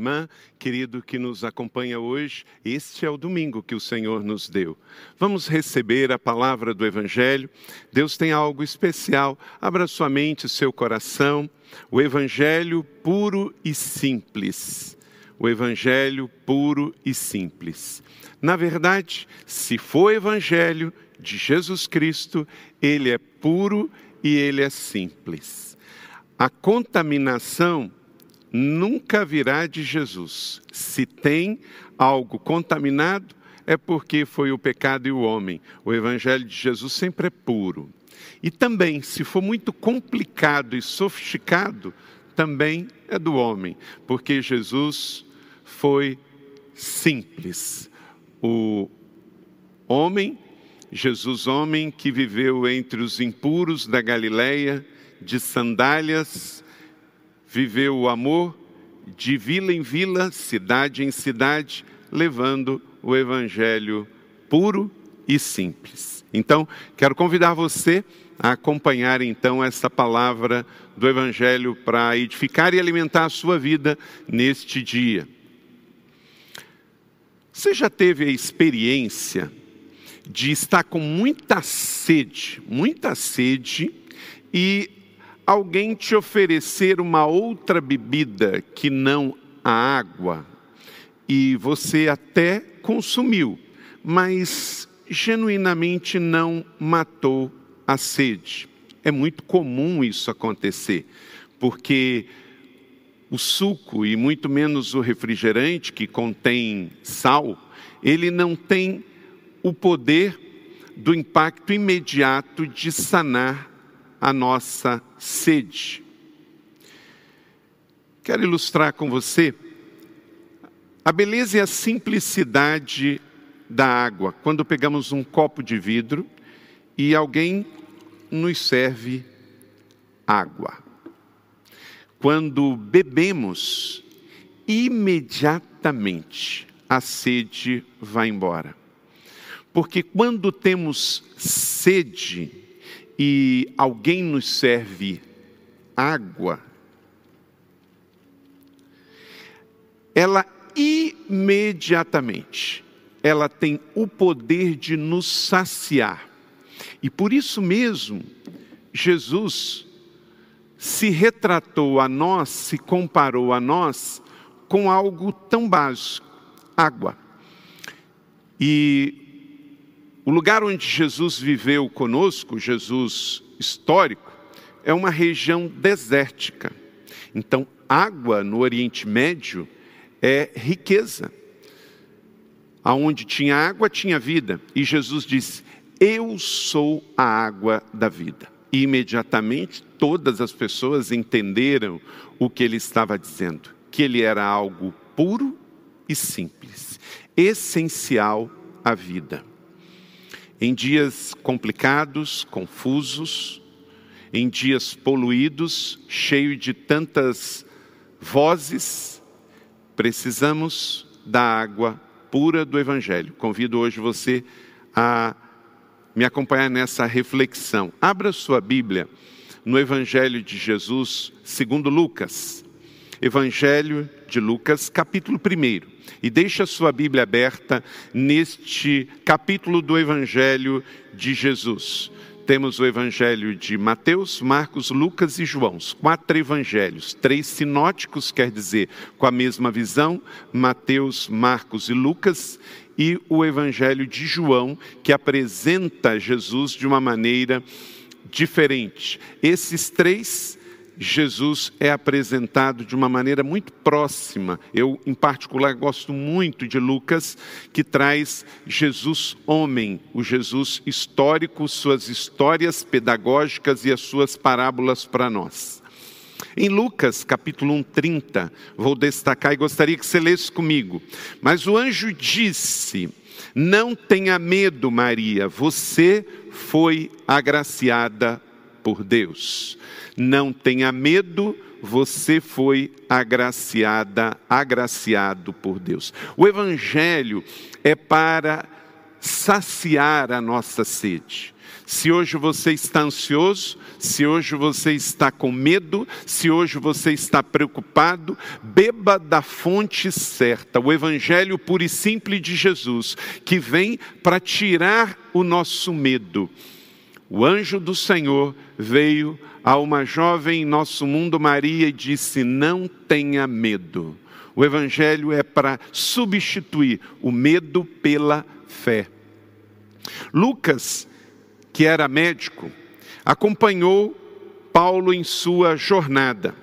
Irmã, querido que nos acompanha hoje, este é o domingo que o Senhor nos deu. Vamos receber a palavra do Evangelho. Deus tem algo especial. Abra sua mente, seu coração. O Evangelho puro e simples. O Evangelho puro e simples. Na verdade, se for Evangelho de Jesus Cristo, ele é puro e ele é simples. A contaminação nunca virá de Jesus. Se tem algo contaminado, é porque foi o pecado e o homem. O evangelho de Jesus sempre é puro. E também, se for muito complicado e sofisticado, também é do homem, porque Jesus foi simples. O homem, Jesus homem que viveu entre os impuros da Galileia, de sandálias, viveu o amor de vila em vila, cidade em cidade, levando o evangelho puro e simples. Então, quero convidar você a acompanhar então essa palavra do evangelho para edificar e alimentar a sua vida neste dia. Você já teve a experiência de estar com muita sede, muita sede e alguém te oferecer uma outra bebida que não a água, e você até consumiu, mas genuinamente não matou a sede. É muito comum isso acontecer, porque o suco e muito menos o refrigerante que contém sal, ele não tem o poder do impacto imediato de sanar a nossa sede. Quero ilustrar com você a beleza e a simplicidade da água. Quando pegamos um copo de vidro e alguém nos serve água. Quando bebemos, imediatamente a sede vai embora. Porque quando temos sede, e alguém nos serve água, ela imediatamente ela tem o poder de nos saciar. E por isso mesmo, Jesus se retratou a nós, se comparou a nós com algo tão básico, água. E o lugar onde Jesus viveu conosco, Jesus histórico, é uma região desértica. Então, água no Oriente Médio é riqueza. Aonde tinha água, tinha vida. E Jesus disse: Eu sou a água da vida. E imediatamente todas as pessoas entenderam o que ele estava dizendo: que ele era algo puro e simples, essencial à vida. Em dias complicados, confusos, em dias poluídos, cheio de tantas vozes, precisamos da água pura do Evangelho. Convido hoje você a me acompanhar nessa reflexão. Abra sua Bíblia no Evangelho de Jesus, segundo Lucas. Evangelho de Lucas, capítulo 1. E deixe a sua Bíblia aberta neste capítulo do Evangelho de Jesus. Temos o Evangelho de Mateus, Marcos, Lucas e João, os quatro evangelhos, três sinóticos, quer dizer, com a mesma visão, Mateus, Marcos e Lucas, e o Evangelho de João, que apresenta Jesus de uma maneira diferente. Esses três Jesus é apresentado de uma maneira muito próxima. Eu, em particular, gosto muito de Lucas, que traz Jesus homem, o Jesus histórico, suas histórias pedagógicas e as suas parábolas para nós. Em Lucas, capítulo 1, 30, vou destacar e gostaria que você lesse comigo. Mas o anjo disse: Não tenha medo, Maria, você foi agraciada por Deus. Não tenha medo, você foi agraciada, agraciado por Deus. O Evangelho é para saciar a nossa sede. Se hoje você está ansioso, se hoje você está com medo, se hoje você está preocupado, beba da fonte certa, o Evangelho puro e simples de Jesus, que vem para tirar o nosso medo. O anjo do Senhor veio a uma jovem em nosso mundo, Maria, e disse: Não tenha medo. O Evangelho é para substituir o medo pela fé. Lucas que era médico, acompanhou Paulo em sua jornada.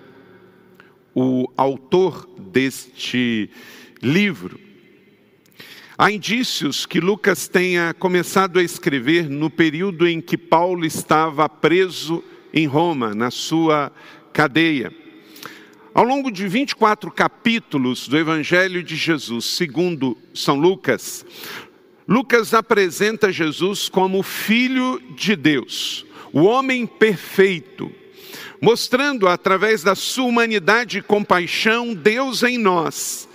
O autor deste livro. Há indícios que Lucas tenha começado a escrever no período em que Paulo estava preso em Roma, na sua cadeia. Ao longo de 24 capítulos do Evangelho de Jesus, segundo São Lucas, Lucas apresenta Jesus como Filho de Deus, o homem perfeito, mostrando através da sua humanidade e compaixão Deus em nós.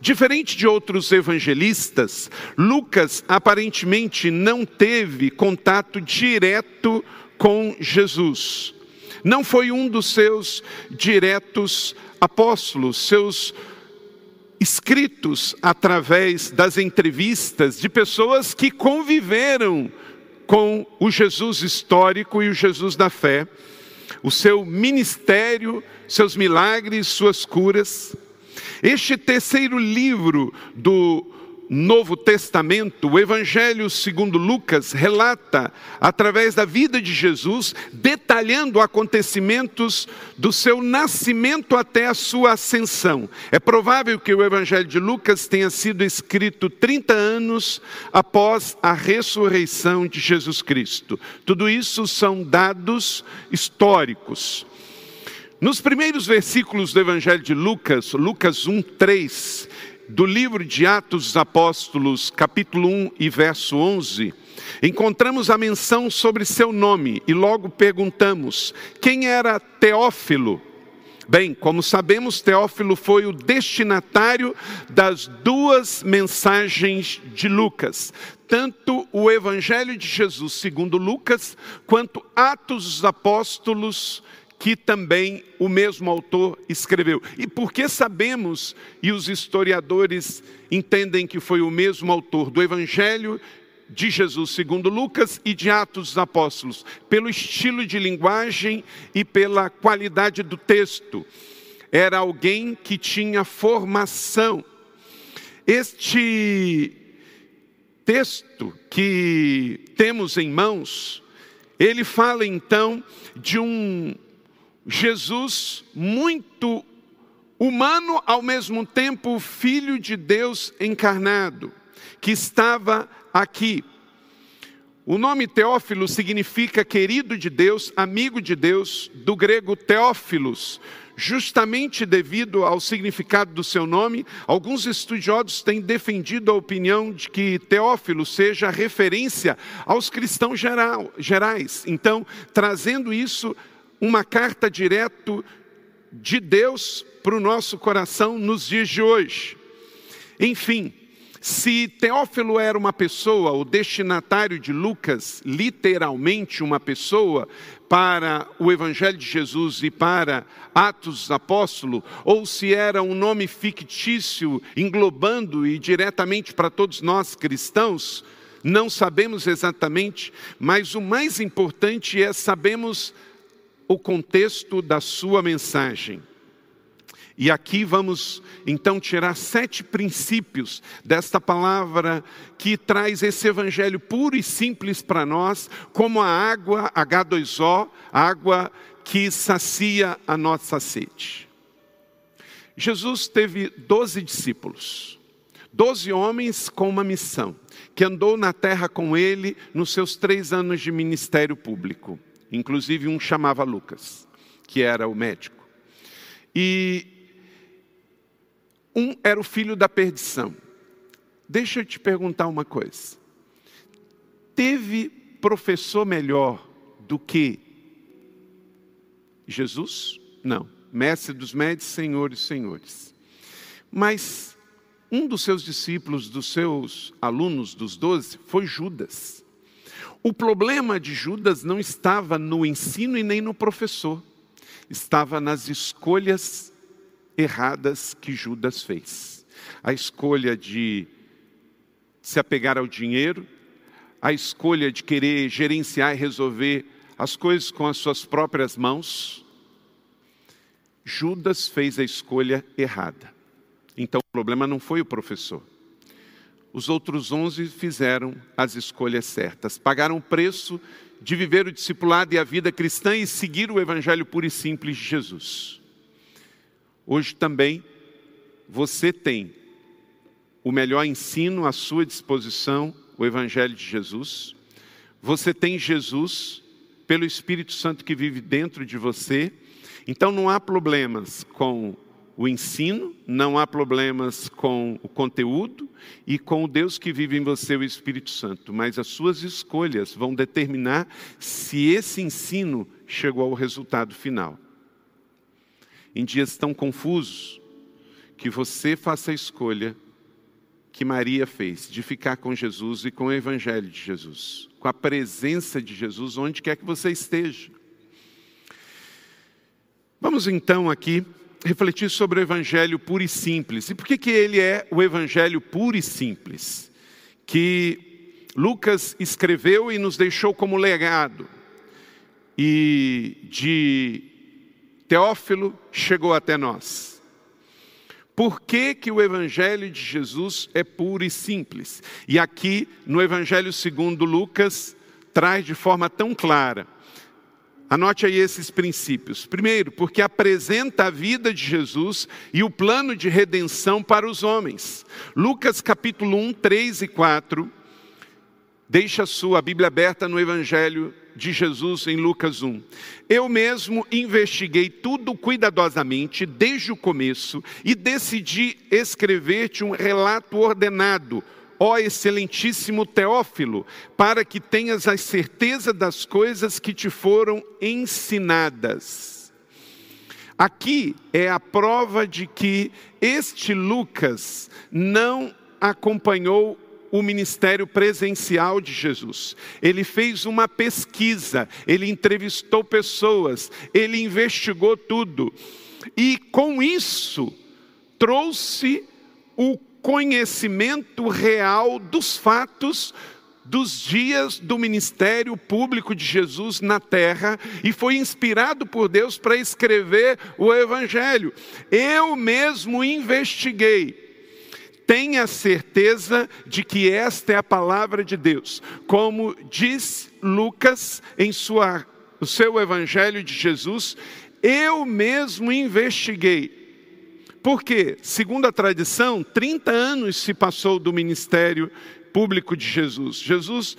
Diferente de outros evangelistas, Lucas aparentemente não teve contato direto com Jesus. Não foi um dos seus diretos apóstolos, seus escritos através das entrevistas de pessoas que conviveram com o Jesus histórico e o Jesus da fé, o seu ministério, seus milagres, suas curas. Este terceiro livro do Novo Testamento, o Evangelho segundo Lucas relata, através da vida de Jesus, detalhando acontecimentos do seu nascimento até a sua ascensão. É provável que o Evangelho de Lucas tenha sido escrito 30 anos após a ressurreição de Jesus Cristo. Tudo isso são dados históricos. Nos primeiros versículos do Evangelho de Lucas, Lucas 1, 3, do livro de Atos dos Apóstolos, capítulo 1 e verso 11, encontramos a menção sobre seu nome e logo perguntamos: quem era Teófilo? Bem, como sabemos, Teófilo foi o destinatário das duas mensagens de Lucas, tanto o Evangelho de Jesus segundo Lucas, quanto Atos dos Apóstolos que também o mesmo autor escreveu. E porque sabemos, e os historiadores entendem que foi o mesmo autor do Evangelho de Jesus segundo Lucas e de Atos dos Apóstolos, pelo estilo de linguagem e pela qualidade do texto. Era alguém que tinha formação. Este texto que temos em mãos, ele fala então de um Jesus muito humano, ao mesmo tempo filho de Deus encarnado, que estava aqui. O nome Teófilo significa querido de Deus, amigo de Deus, do grego Teófilos. Justamente devido ao significado do seu nome, alguns estudiosos têm defendido a opinião de que Teófilo seja referência aos cristãos geral, gerais. Então, trazendo isso uma carta direto de Deus para o nosso coração nos dias de hoje. Enfim, se Teófilo era uma pessoa, o destinatário de Lucas, literalmente uma pessoa, para o Evangelho de Jesus e para Atos dos Apóstolos, ou se era um nome fictício, englobando e diretamente para todos nós cristãos, não sabemos exatamente, mas o mais importante é sabemos o contexto da sua mensagem. E aqui vamos então tirar sete princípios desta palavra que traz esse evangelho puro e simples para nós, como a água H2O, água que sacia a nossa sede. Jesus teve doze discípulos, doze homens com uma missão, que andou na terra com ele nos seus três anos de ministério público. Inclusive um chamava Lucas, que era o médico. E um era o filho da perdição. Deixa eu te perguntar uma coisa. Teve professor melhor do que Jesus? Não. Mestre dos médicos, senhores, senhores. Mas um dos seus discípulos, dos seus alunos, dos doze, foi Judas. O problema de Judas não estava no ensino e nem no professor, estava nas escolhas erradas que Judas fez. A escolha de se apegar ao dinheiro, a escolha de querer gerenciar e resolver as coisas com as suas próprias mãos. Judas fez a escolha errada. Então o problema não foi o professor. Os outros onze fizeram as escolhas certas, pagaram o preço de viver o discipulado e a vida cristã e seguir o evangelho puro e simples de Jesus. Hoje também você tem o melhor ensino à sua disposição, o evangelho de Jesus. Você tem Jesus pelo Espírito Santo que vive dentro de você. Então não há problemas com o ensino, não há problemas com o conteúdo e com o Deus que vive em você, o Espírito Santo, mas as suas escolhas vão determinar se esse ensino chegou ao resultado final. Em dias tão confusos, que você faça a escolha que Maria fez, de ficar com Jesus e com o Evangelho de Jesus, com a presença de Jesus onde quer que você esteja. Vamos então aqui refletir sobre o evangelho puro e simples. E por que, que ele é o evangelho puro e simples? Que Lucas escreveu e nos deixou como legado. E de Teófilo chegou até nós. Por que, que o Evangelho de Jesus é puro e simples? E aqui, no Evangelho segundo Lucas, traz de forma tão clara Anote aí esses princípios. Primeiro, porque apresenta a vida de Jesus e o plano de redenção para os homens. Lucas capítulo 1, 3 e 4. Deixa a sua Bíblia aberta no Evangelho de Jesus em Lucas 1. Eu mesmo investiguei tudo cuidadosamente desde o começo e decidi escrever-te um relato ordenado ó excelentíssimo Teófilo, para que tenhas a certeza das coisas que te foram ensinadas. Aqui é a prova de que este Lucas não acompanhou o ministério presencial de Jesus. Ele fez uma pesquisa, ele entrevistou pessoas, ele investigou tudo. E com isso trouxe o conhecimento real dos fatos dos dias do ministério público de Jesus na terra e foi inspirado por Deus para escrever o Evangelho. Eu mesmo investiguei. Tenha certeza de que esta é a palavra de Deus. Como diz Lucas em sua, o seu Evangelho de Jesus, eu mesmo investiguei porque, segundo a tradição, 30 anos se passou do ministério público de Jesus. Jesus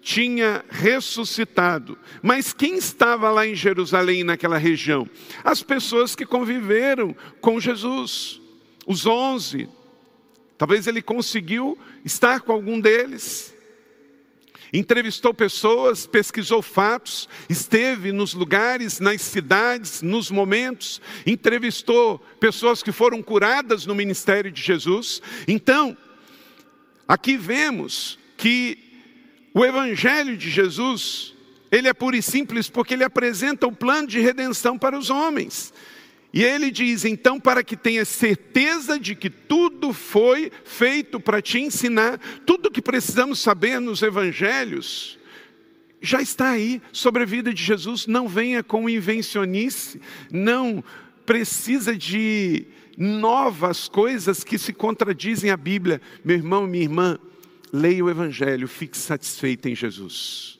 tinha ressuscitado. Mas quem estava lá em Jerusalém, naquela região? As pessoas que conviveram com Jesus, os onze. Talvez ele conseguiu estar com algum deles entrevistou pessoas, pesquisou fatos, esteve nos lugares, nas cidades, nos momentos, entrevistou pessoas que foram curadas no ministério de Jesus. Então, aqui vemos que o evangelho de Jesus, ele é puro e simples porque ele apresenta o plano de redenção para os homens. E ele diz: então, para que tenhas certeza de que tudo foi feito para te ensinar, tudo que precisamos saber nos evangelhos, já está aí sobre a vida de Jesus. Não venha com invencionice, não precisa de novas coisas que se contradizem à Bíblia. Meu irmão, minha irmã, leia o Evangelho, fique satisfeito em Jesus.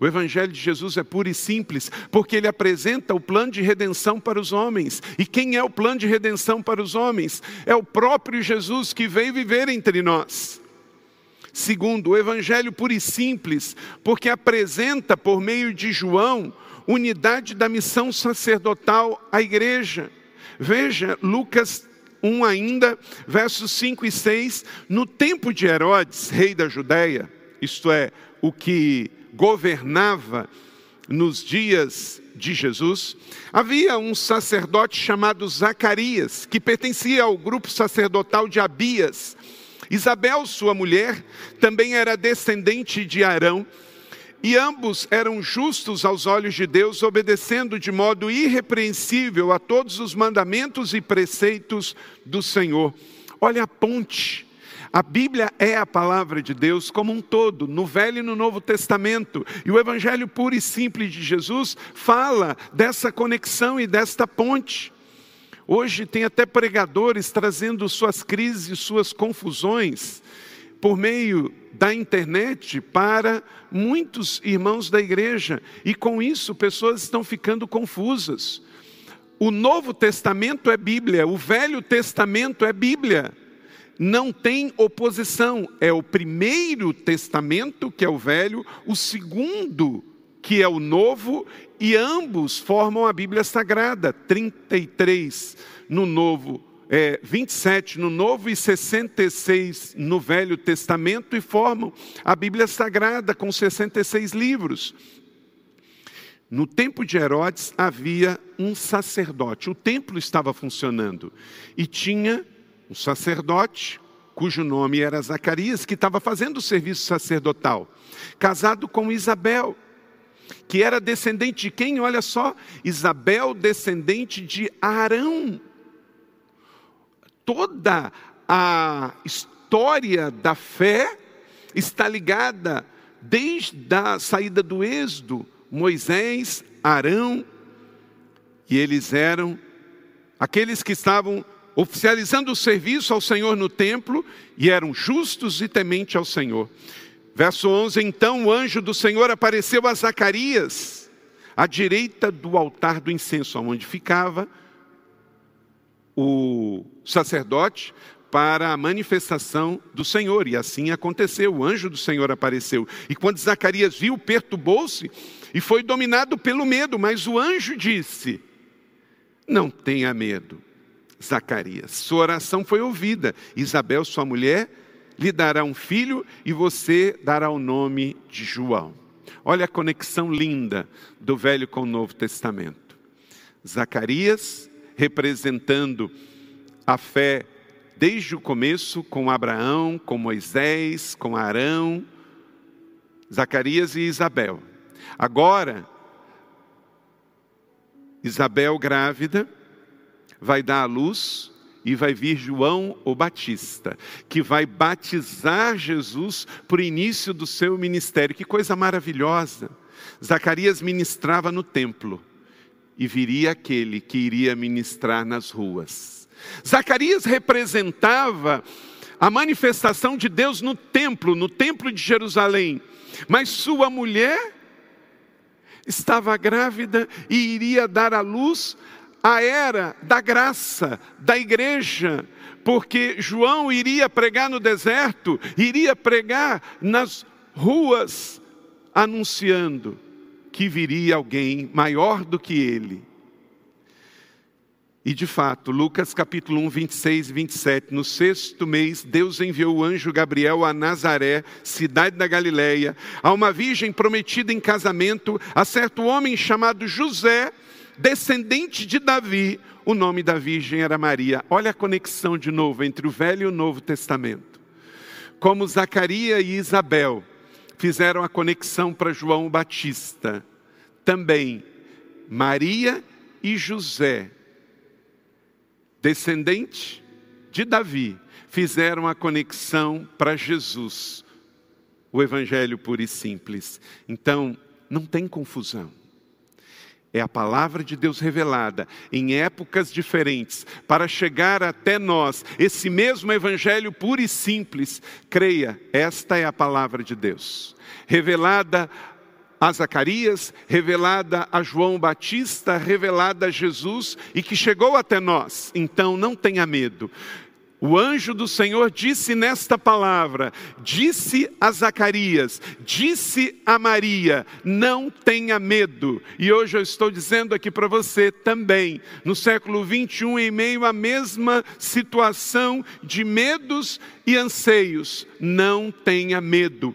O Evangelho de Jesus é puro e simples, porque ele apresenta o plano de redenção para os homens. E quem é o plano de redenção para os homens? É o próprio Jesus que veio viver entre nós. Segundo, o Evangelho puro e simples, porque apresenta, por meio de João, unidade da missão sacerdotal à igreja. Veja, Lucas 1 ainda, versos 5 e 6, no tempo de Herodes, rei da Judéia, isto é, o que governava nos dias de Jesus, havia um sacerdote chamado Zacarias, que pertencia ao grupo sacerdotal de Abias. Isabel, sua mulher, também era descendente de Arão. e ambos eram justos aos olhos de Deus, obedecendo de modo irrepreensível a todos os mandamentos e preceitos do Senhor. Olha a ponte. A Bíblia é a palavra de Deus como um todo, no Velho e no Novo Testamento. E o Evangelho puro e simples de Jesus fala dessa conexão e desta ponte. Hoje tem até pregadores trazendo suas crises, suas confusões por meio da internet para muitos irmãos da igreja, e com isso pessoas estão ficando confusas. O Novo Testamento é Bíblia, o Velho Testamento é Bíblia. Não tem oposição. É o primeiro testamento, que é o velho, o segundo, que é o novo, e ambos formam a Bíblia Sagrada. 33 no Novo é, 27 no Novo e 66 no Velho Testamento e formam a Bíblia Sagrada com 66 livros. No tempo de Herodes havia um sacerdote, o templo estava funcionando e tinha um sacerdote, cujo nome era Zacarias, que estava fazendo o serviço sacerdotal, casado com Isabel, que era descendente de quem? Olha só, Isabel, descendente de Arão toda a história da fé está ligada desde a saída do Êxodo, Moisés, Arão, e eles eram aqueles que estavam oficializando o serviço ao Senhor no templo e eram justos e tementes ao Senhor. Verso 11: Então o anjo do Senhor apareceu a Zacarias, à direita do altar do incenso, onde ficava o sacerdote para a manifestação do Senhor. E assim aconteceu. O anjo do Senhor apareceu. E quando Zacarias viu, perturbou-se e foi dominado pelo medo. Mas o anjo disse: Não tenha medo, Zacarias. Sua oração foi ouvida. Isabel, sua mulher, lhe dará um filho e você dará o nome de João. Olha a conexão linda do Velho com o Novo Testamento. Zacarias representando a fé desde o começo com Abraão, com Moisés, com Arão, Zacarias e Isabel. Agora, Isabel grávida vai dar à luz e vai vir João o Batista, que vai batizar Jesus para o início do seu ministério. Que coisa maravilhosa! Zacarias ministrava no templo e viria aquele que iria ministrar nas ruas. Zacarias representava a manifestação de Deus no templo, no templo de Jerusalém, mas sua mulher estava grávida e iria dar à luz a era da graça, da igreja, porque João iria pregar no deserto, iria pregar nas ruas, anunciando que viria alguém maior do que ele. E de fato, Lucas capítulo 1, 26 e 27, no sexto mês, Deus enviou o anjo Gabriel a Nazaré, cidade da Galileia, a uma virgem prometida em casamento, a certo homem chamado José, descendente de Davi, o nome da virgem era Maria. Olha a conexão de novo entre o Velho e o Novo Testamento. Como Zacarias e Isabel fizeram a conexão para João Batista. Também Maria e José, descendente de Davi, fizeram a conexão para Jesus, o Evangelho puro e simples. Então, não tem confusão. É a palavra de Deus revelada em épocas diferentes para chegar até nós, esse mesmo evangelho puro e simples. Creia, esta é a palavra de Deus, revelada a Zacarias, revelada a João Batista, revelada a Jesus e que chegou até nós. Então não tenha medo. O anjo do Senhor disse nesta palavra, disse a Zacarias, disse a Maria: não tenha medo. E hoje eu estou dizendo aqui para você também, no século 21, em meio à mesma situação de medos e anseios, não tenha medo.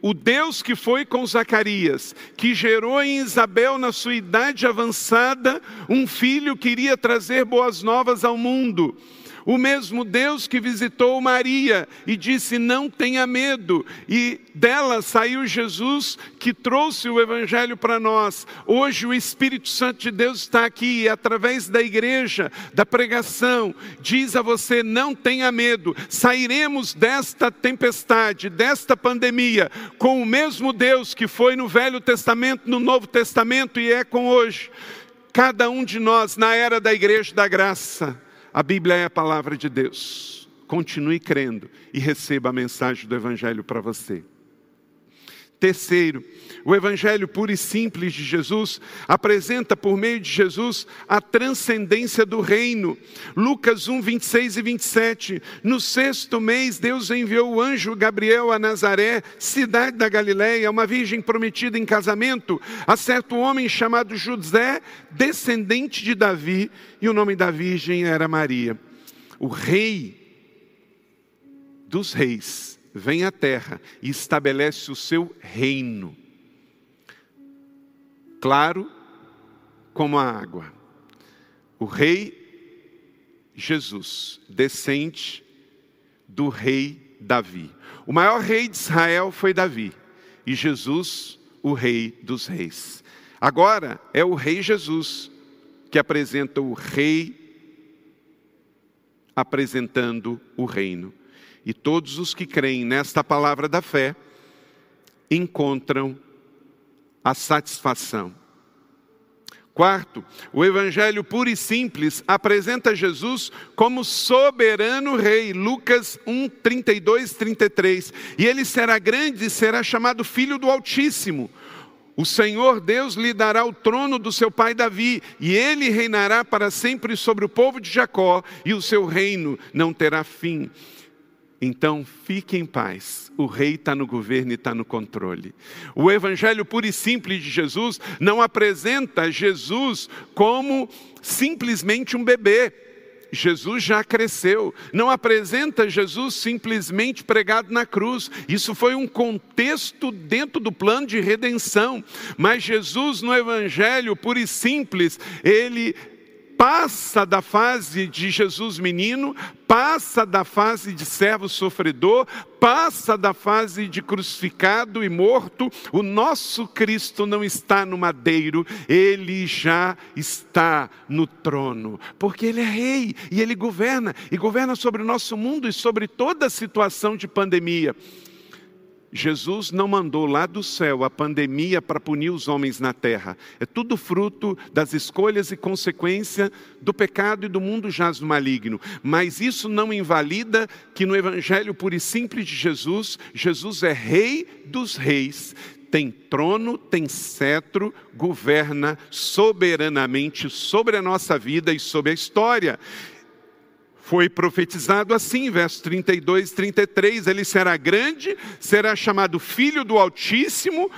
O Deus que foi com Zacarias, que gerou em Isabel, na sua idade avançada, um filho que iria trazer boas novas ao mundo O mesmo Deus que visitou Maria e disse: Não tenha medo, e dela saiu Jesus que trouxe o Evangelho para nós. Hoje o Espírito Santo de Deus está aqui e, através da igreja, da pregação, diz a você: Não tenha medo, sairemos desta tempestade, desta pandemia, com o mesmo Deus que foi no Velho Testamento, no Novo Testamento e é com hoje. Cada um de nós, na era da igreja da graça, a Bíblia é a palavra de Deus. Continue crendo e receba a mensagem do Evangelho para você. Terceiro, o Evangelho puro e simples de Jesus apresenta por meio de Jesus a transcendência do reino. Lucas 1, 26 e 27. No sexto mês, Deus enviou o anjo Gabriel a Nazaré, cidade da Galiléia, uma virgem prometida em casamento, a certo homem chamado José, descendente de Davi, e o nome da virgem era Maria. O rei dos reis vem à terra e estabelece o seu reino. Claro como a água. O rei Jesus descende do rei Davi. O maior rei de Israel foi Davi e Jesus, o rei dos reis. Agora é o rei Jesus que apresenta o rei apresentando o reino. E todos os que creem nesta palavra da fé encontram a satisfação. Quarto, o Evangelho puro e simples apresenta Jesus como soberano rei, Lucas 1, 32, 33. E ele será grande e será chamado Filho do Altíssimo. O Senhor Deus lhe dará o trono do seu pai Davi, e ele reinará para sempre sobre o povo de Jacó, e o seu reino não terá fim. Então fique em paz, o rei está no governo e está no controle. O evangelho puro e simples de Jesus não apresenta Jesus como simplesmente um bebê. Jesus já cresceu, não apresenta Jesus simplesmente pregado na cruz. Isso foi um contexto dentro do plano de redenção. Mas Jesus, no Evangelho puro e simples, ele passa da fase de Jesus menino, passa da fase de servo sofredor, passa da fase de crucificado e morto. O nosso Cristo não está no madeiro, ele já está no trono, porque ele é rei e ele governa, e governa sobre o nosso mundo e sobre toda a situação de pandemia. Jesus não mandou lá do céu a pandemia para punir os homens na terra. É tudo fruto das escolhas e consequência do pecado e do mundo jaz do maligno. Mas isso não invalida que no evangelho puro e simples de Jesus, Jesus é rei dos reis, tem trono, tem cetro, governa soberanamente sobre a nossa vida e sobre a história. Foi profetizado assim, verso 32 e 33, ele será grande, será chamado filho do Altíssimo,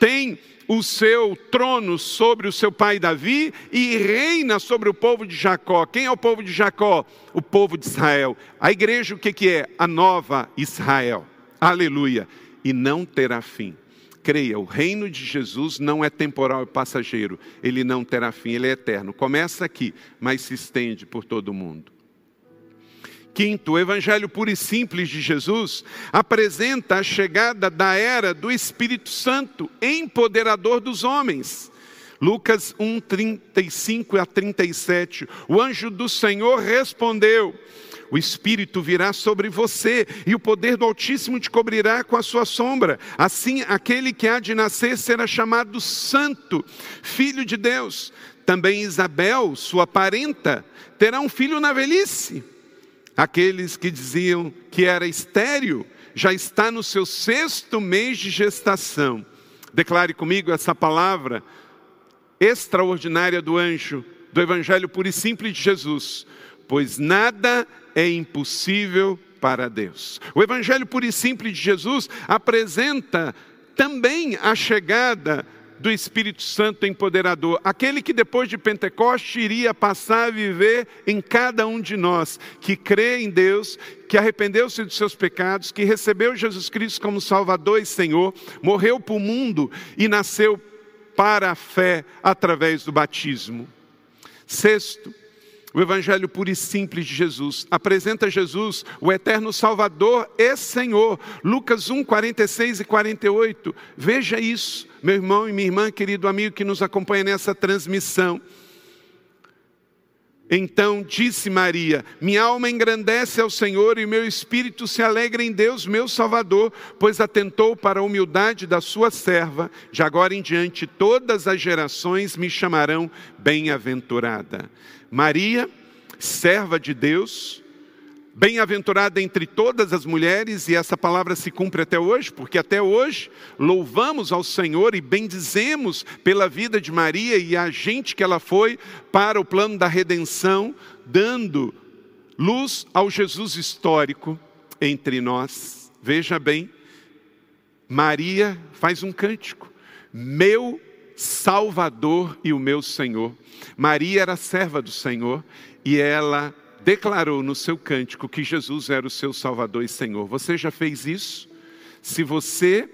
tem o seu trono sobre o seu pai Davi e reina sobre o povo de Jacó. Quem é o povo de Jacó? O povo de Israel. A igreja o que, que é? A nova Israel. Aleluia. E não terá fim. Creia, o reino de Jesus não é temporal e passageiro. Ele não terá fim, ele é eterno. Começa aqui, mas se estende por todo o mundo. Quinto, o Evangelho puro e simples de Jesus apresenta a chegada da era do Espírito Santo, empoderador dos homens. Lucas 1, 35 a 37. O anjo do Senhor respondeu: O Espírito virá sobre você, e o poder do Altíssimo te cobrirá com a sua sombra. Assim, aquele que há de nascer será chamado Santo, Filho de Deus. Também Isabel, sua parenta, terá um filho na velhice Aqueles que diziam que era estéril, já está no seu sexto mês de gestação. Declare comigo essa palavra extraordinária do anjo, do Evangelho puro e simples de Jesus. Pois nada é impossível para Deus. O Evangelho puro e simples de Jesus apresenta também a chegada do Espírito Santo empoderador, aquele que depois de Pentecoste iria passar a viver em cada um de nós, que crê em Deus, que arrependeu-se dos seus pecados, que recebeu Jesus Cristo como Salvador e Senhor, morreu para o mundo e nasceu para a fé através do batismo. Sexto, o evangelho puro e simples de Jesus. Apresenta Jesus, o eterno Salvador e Senhor. Lucas 1, 46 e 48. Veja isso, meu irmão e minha irmã, querido amigo que nos acompanha nessa transmissão. Então disse Maria: Minha alma engrandece ao Senhor e meu espírito se alegra em Deus, meu Salvador, pois atentou para a humildade da sua serva. De agora em diante, todas as gerações me chamarão bem-aventurada. Maria, serva de Deus, Bem-aventurada entre todas as mulheres, e essa palavra se cumpre até hoje, porque até hoje louvamos ao Senhor e bendizemos pela vida de Maria e a gente que ela foi para o plano da redenção, dando luz ao Jesus histórico entre nós. Veja bem, Maria faz um cântico: Meu Salvador e o meu Senhor. Maria era serva do Senhor e ela declarou no seu cântico que Jesus era o seu Salvador e Senhor. Você já fez isso? Se você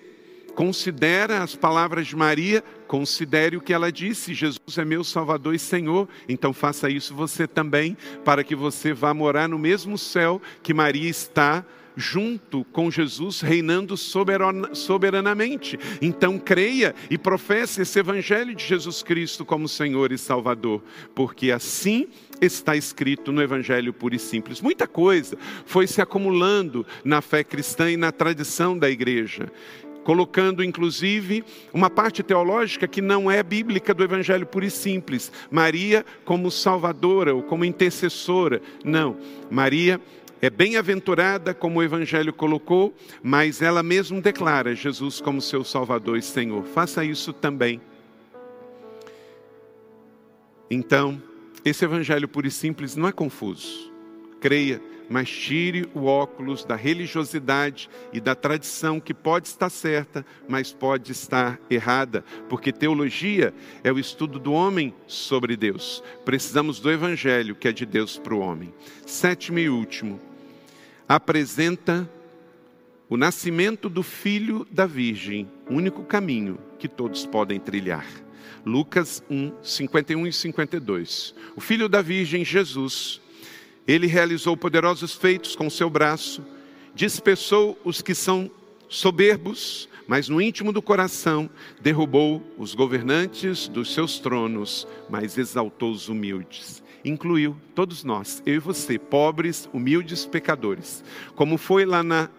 considera as palavras de Maria, considere o que ela disse: Jesus é meu Salvador e Senhor. Então faça isso você também, para que você vá morar no mesmo céu que Maria está junto com Jesus, reinando soberanamente. Então creia e professe esse Evangelho de Jesus Cristo como Senhor e Salvador, porque assim está escrito no Evangelho puro e simples. Muita coisa foi se acumulando na fé cristã e na tradição da igreja colocando inclusive uma parte teológica que não é bíblica do Evangelho puro e simples. Maria como salvadora ou como intercessora. Não, Maria é bem-aventurada, como o Evangelho colocou, mas ela mesma declara Jesus como seu Salvador e Senhor. Faça isso também. Então, esse evangelho puro e simples não é confuso. Creia, mas tire o óculos da religiosidade e da tradição que pode estar certa, mas pode estar errada, porque teologia é o estudo do homem sobre Deus. Precisamos do evangelho que é de Deus para o homem. Sétimo e último, apresenta o nascimento do filho da virgem, único caminho que todos podem trilhar. Lucas 1, 51 e 52. O filho da Virgem, Jesus, ele realizou poderosos feitos com seu braço, dispersou os que são soberbos, mas no íntimo do coração derrubou os governantes dos seus tronos, mas exaltou os humildes. Incluiu todos nós, eu e você, pobres, humildes pecadores. Como foi lá na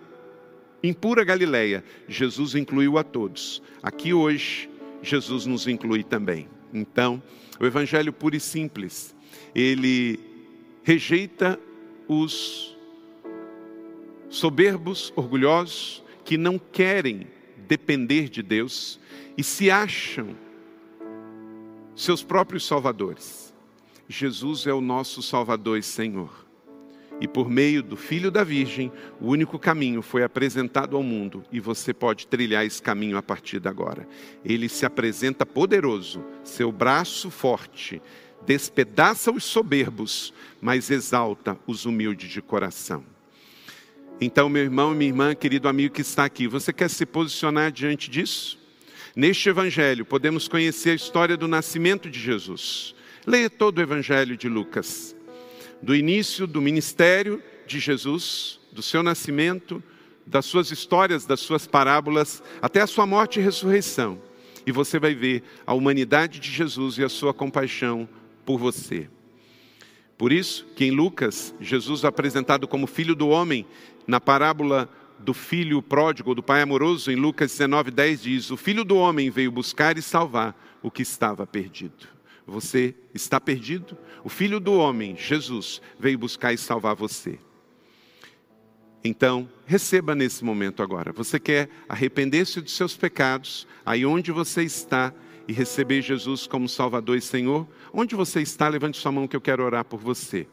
impura Galileia, Jesus incluiu a todos. Aqui hoje, Jesus nos inclui também. Então, o Evangelho puro e simples, ele rejeita os soberbos, orgulhosos, que não querem depender de Deus e se acham seus próprios salvadores. Jesus é o nosso Salvador e Senhor e por meio do Filho da Virgem, o único caminho foi apresentado ao mundo e você pode trilhar esse caminho a partir de agora. Ele se apresenta poderoso, seu braço forte, despedaça os soberbos, mas exalta os humildes de coração. Então, meu irmão minha irmã, querido amigo que está aqui, você quer se posicionar diante disso? Neste evangelho, podemos conhecer a história do nascimento de Jesus. Leia todo o evangelho de Lucas do início do ministério de Jesus, do seu nascimento, das suas histórias, das suas parábolas, até a sua morte e ressurreição. E você vai ver a humanidade de Jesus e a sua compaixão por você. Por isso que em Lucas, Jesus é apresentado como filho do homem, na parábola do filho pródigo, do pai amoroso, em Lucas 19, 10 diz: O filho do homem veio buscar e salvar o que estava perdido. Você está perdido? O Filho do Homem, Jesus, veio buscar e salvar você. Então, receba nesse momento agora. Você quer arrepender-se dos seus pecados, aí onde você está, e receber Jesus como Salvador e Senhor? Onde você está, levante sua mão que eu quero orar por você.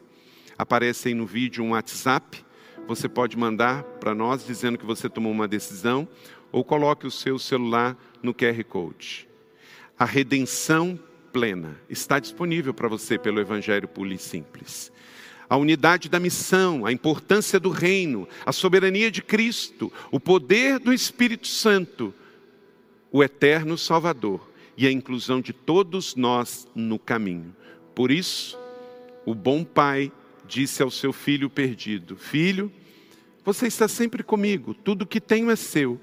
Aparece aí no vídeo um WhatsApp. Você pode mandar para nós dizendo que você tomou uma decisão, ou coloque o seu celular no QR Code. A redenção plena está disponível para você pelo Evangelho puro e simples. A unidade da missão, a importância do reino, a soberania de Cristo, o poder do Espírito Santo, o eterno Salvador e a inclusão de todos nós no caminho. Por isso, o bom pai disse ao seu filho perdido: Filho, você está sempre comigo, tudo que tenho é seu.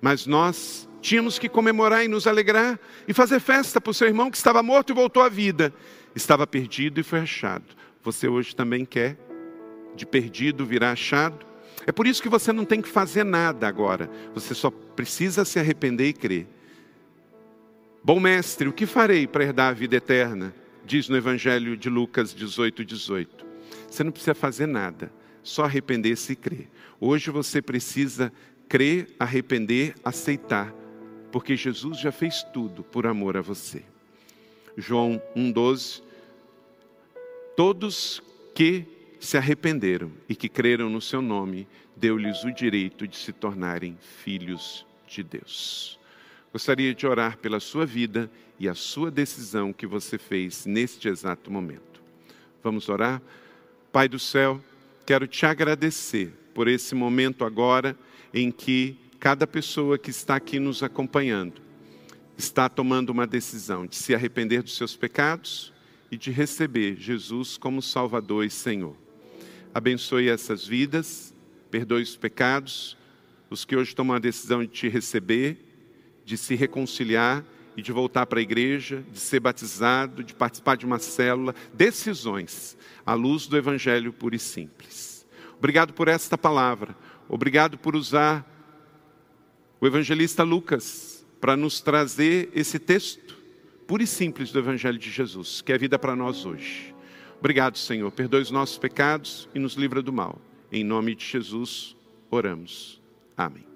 Mas nós tínhamos que comemorar e nos alegrar e fazer festa para o seu irmão que estava morto e voltou à vida. Estava perdido e foi achado. Você hoje também quer de perdido virar achado? É por isso que você não tem que fazer nada agora. Você só precisa se arrepender e crer. Bom mestre, o que farei para herdar a vida eterna? Diz no Evangelho de Lucas 18, 18. Você não precisa fazer nada, só arrepender-se e crer. Hoje você precisa crer, arrepender, aceitar, porque Jesus já fez tudo por amor a você. João 1,12. Todos que se arrependeram e que creram no seu nome, deu-lhes o direito de se tornarem filhos de Deus. Gostaria de orar pela sua vida e a sua decisão que você fez neste exato momento. Vamos orar? Pai do céu, quero te agradecer por esse momento agora em que cada pessoa que está aqui nos acompanhando está tomando uma decisão de se arrepender dos seus pecados e de receber Jesus como Salvador e Senhor. Abençoe essas vidas, perdoe os pecados, os que hoje tomam a decisão de te receber, de se reconciliar e de voltar para a igreja, de ser batizado, de participar de uma célula, decisões à luz do Evangelho puro e simples. Obrigado por esta palavra, obrigado por usar o evangelista Lucas para nos trazer esse texto puro e simples do Evangelho de Jesus, que é vida para nós hoje. Obrigado, Senhor. Perdoe os nossos pecados e nos livra do mal. Em nome de Jesus, oramos. Amém.